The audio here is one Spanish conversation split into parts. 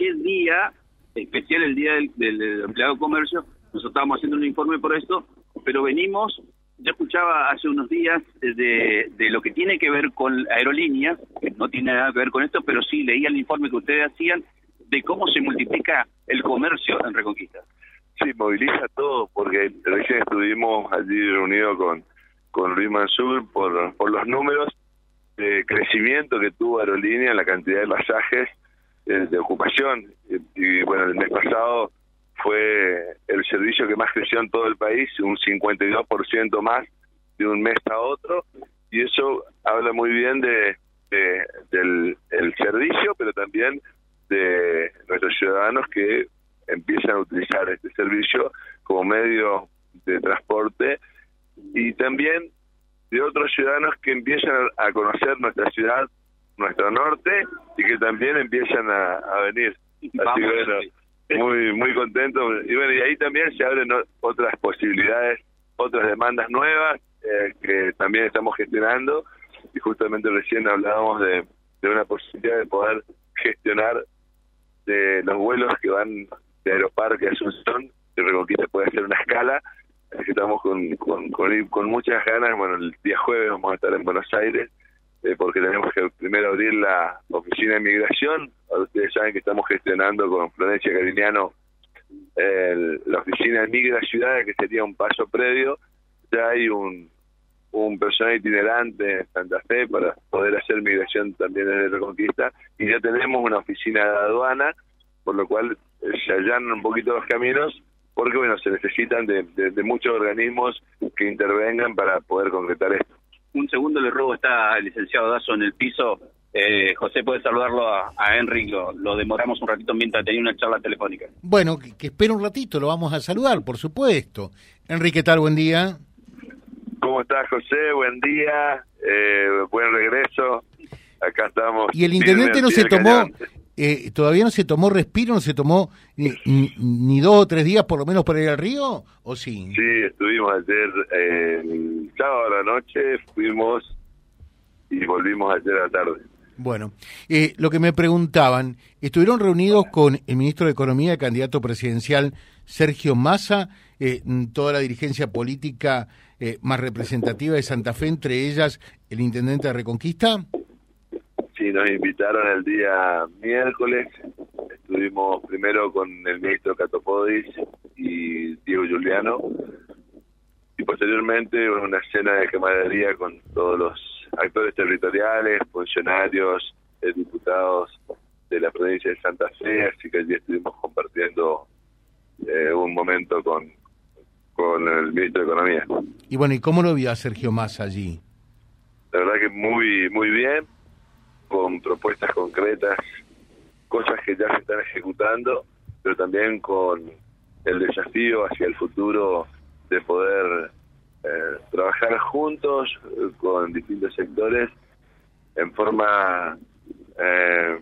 qué día, especial el día del, del empleado de comercio, nosotros estábamos haciendo un informe por esto, pero venimos yo escuchaba hace unos días de, de, lo que tiene que ver con aerolíneas, que no tiene nada que ver con esto, pero sí leía el informe que ustedes hacían de cómo se multiplica el comercio en Reconquista. Sí, moviliza todo, porque recién estuvimos allí reunidos con, con Luis Mansur por, por los números de crecimiento que tuvo Aerolínea la cantidad de pasajes eh, de, ocupación. y bueno, el mes pasado fue el servicio que más creció en todo el país, un 52% más de un mes a otro, y eso habla muy bien de, del el servicio, pero también de nuestros ciudadanos que empiezan a utilizar este servicio como medio de transporte y también de otros ciudadanos que empiezan a conocer nuestra ciudad, nuestro norte y también empiezan a, venir. Así que, muy muy contento. Y bueno y ahí también se abren otras posibilidades otras demandas nuevas eh, que también estamos gestionando. Y justamente recién hablábamos de, de una posibilidad de poder gestionar de los vuelos que van de Aeroparque a Asunción que Reconquista puede hacer una escala. Estamos con, con, con, con muchas ganas. Bueno el día jueves vamos a estar en Buenos Aires eh, porque tenemos que primero abrir la oficina de migración. ustedes saben que estamos gestionando con Florencia Cariñano la oficina de Migra Ciudad, que sería un paso previo. Ya hay un, un personal itinerante en Santa Fe para poder hacer migración también desde Reconquista. Y ya tenemos una oficina de aduana, por lo cual eh, se allanan un poquito los caminos porque bueno se necesitan de muchos organismos que intervengan para poder concretar esto un segundo le robo, está el licenciado Dazo en el piso. Eh, José, puede saludarlo a, a Henry, lo, demoramos un ratito mientras tenía una charla telefónica. Bueno, que, que espere un ratito, lo vamos a saludar, por supuesto. Henry, ¿qué tal? Buen día. ¿Cómo estás, José? Buen día, eh, buen regreso. Acá estamos. Y el intendente no se tomó, eh, todavía no se tomó respiro, no se tomó ni, dos o tres días por lo menos para ir al río, ¿o sí? Sí, estuvimos ayer, eh, sábado a la noche, fuimos y volvimos ayer a la tarde. Bueno, eh, lo que me preguntaban, ¿estuvieron reunidos con el ministro de Economía, candidato presidencial Sergio Massa, eh, toda la dirigencia política más representativa de Santa Fe, entre ellas el intendente de Reconquista? Nos invitaron el día miércoles. Estuvimos primero con el ministro Catopodis y Diego Juliano. Y posteriormente una cena de camaradería con todos los actores territoriales, funcionarios, eh, diputados de la provincia de Santa Fe. Así que allí estuvimos compartiendo eh, un momento con, con el ministro de Economía. Y bueno, ¿y cómo lo vio a Sergio Massa allí? La verdad que muy, muy bien con propuestas concretas, cosas que ya se están ejecutando, pero también con el desafío hacia el futuro de poder eh, trabajar juntos eh, con distintos sectores en forma eh,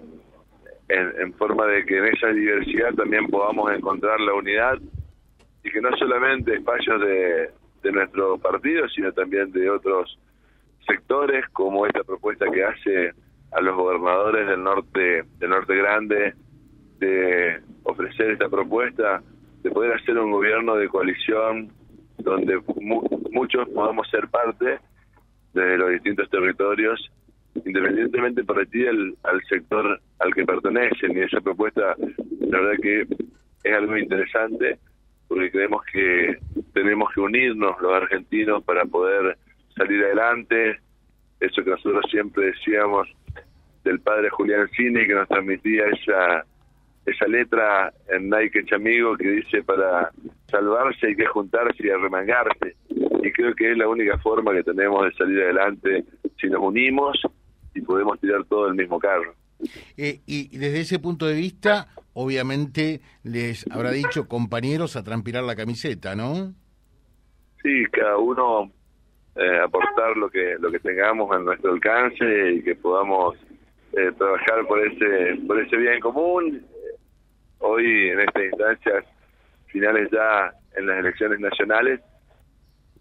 en, forma de que en esa diversidad también podamos encontrar la unidad y que no solamente espacios de, de nuestro partido sino también de otros sectores como esta propuesta que hace a los gobernadores del norte del norte grande de ofrecer esta propuesta de poder hacer un gobierno de coalición donde muchos podamos ser parte de los distintos territorios independientemente por ti al, al sector al que pertenecen. Y esa propuesta la verdad que es algo interesante porque creemos que tenemos que unirnos los argentinos para poder salir adelante. Eso que nosotros siempre decíamos del padre Julián Cine que nos transmitía esa esa letra en Nike Chamigo que dice para salvarse hay que juntarse y arremangarse y creo que es la única forma que tenemos de salir adelante si nos unimos y podemos tirar todo el mismo carro. Eh, y desde ese punto de vista, obviamente les habrá dicho compañeros a transpirar la camiseta, ¿no? Sí, cada uno eh, aportar lo que lo que tengamos a nuestro alcance y que podamos eh, trabajar por ese por ese bien común. Hoy en estas instancias finales ya en las elecciones nacionales,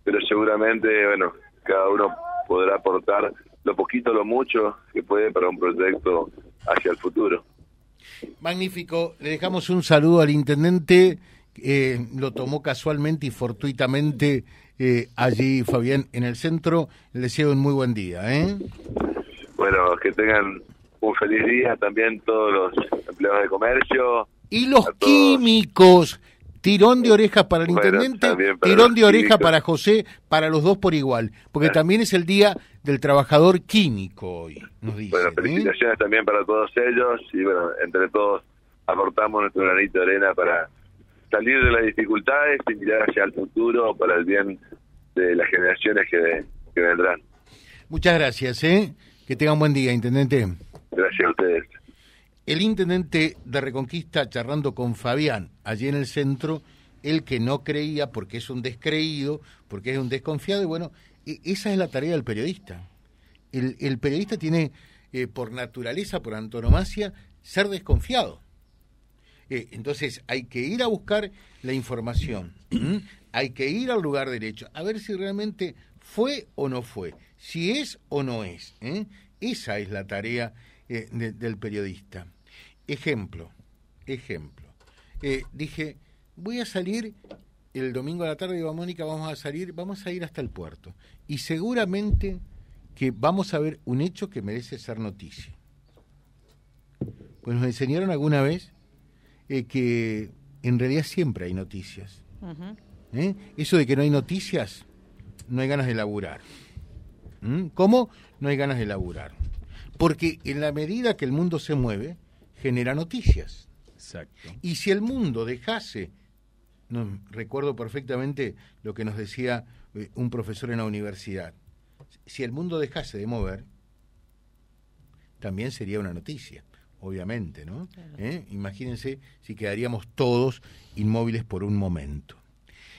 pero seguramente bueno cada uno podrá aportar lo poquito, lo mucho que puede para un proyecto hacia el futuro. Magnífico. Le dejamos un saludo al intendente. Eh, lo tomó casualmente y fortuitamente eh, allí, Fabián, en el centro. Le deseo un muy buen día. ¿eh? Bueno, que tengan un feliz día también todos los empleados de comercio. Y los químicos. Tirón de orejas para el intendente, tirón de oreja para José, para los dos por igual, porque también es el día del trabajador químico hoy, nos dice. Bueno, felicitaciones también para todos ellos y bueno, entre todos aportamos nuestro granito de arena para salir de las dificultades y mirar hacia el futuro para el bien de las generaciones que, que vendrán. Muchas gracias, ¿eh? Que tengan buen día, intendente. Gracias a ustedes. El intendente de Reconquista charlando con Fabián allí en el centro, el que no creía porque es un descreído, porque es un desconfiado, y bueno, e, esa es la tarea del periodista. El, periodista tiene, eh, por naturaleza, por antonomasia, ser desconfiado. Eh, entonces hay que ir a buscar la información, hay que ir al lugar derecho, a ver si realmente fue o no fue, si es o no es. ¿eh? Esa es la tarea del periodista. Ejemplo, ejemplo. Eh, dije, voy a salir el domingo a la tarde, digo, Mónica, vamos a salir, vamos a ir hasta el puerto. Y seguramente que vamos a ver un hecho que merece ser noticia. Pues nos enseñaron alguna vez eh, que en realidad siempre hay noticias. ¿Eh? Eso de que no hay noticias, no hay ganas de laburar. ¿Mm? ¿Cómo? No hay ganas de laburar. Porque en la medida que el mundo se mueve, genera noticias. Exacto. Y si el mundo dejase, no, recuerdo perfectamente lo que nos decía eh, un profesor en la universidad, si el mundo dejase de mover, también sería una noticia, obviamente, ¿no? ¿Eh? Imagínense si quedaríamos todos inmóviles por un momento.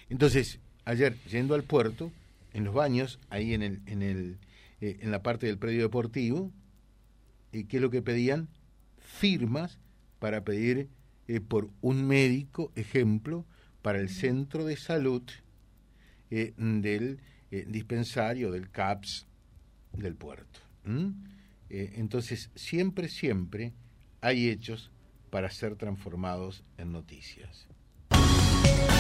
Entonces, ayer, yendo al puerto, en los baños, ahí en, el, en, el, eh, en la parte del predio deportivo, ¿qué es lo que pedían? firmas para pedir eh, por un médico, ejemplo, para el centro de salud eh, del eh, dispensario, del CAPS del puerto. entonces, siempre, siempre hay hechos para ser transformados en noticias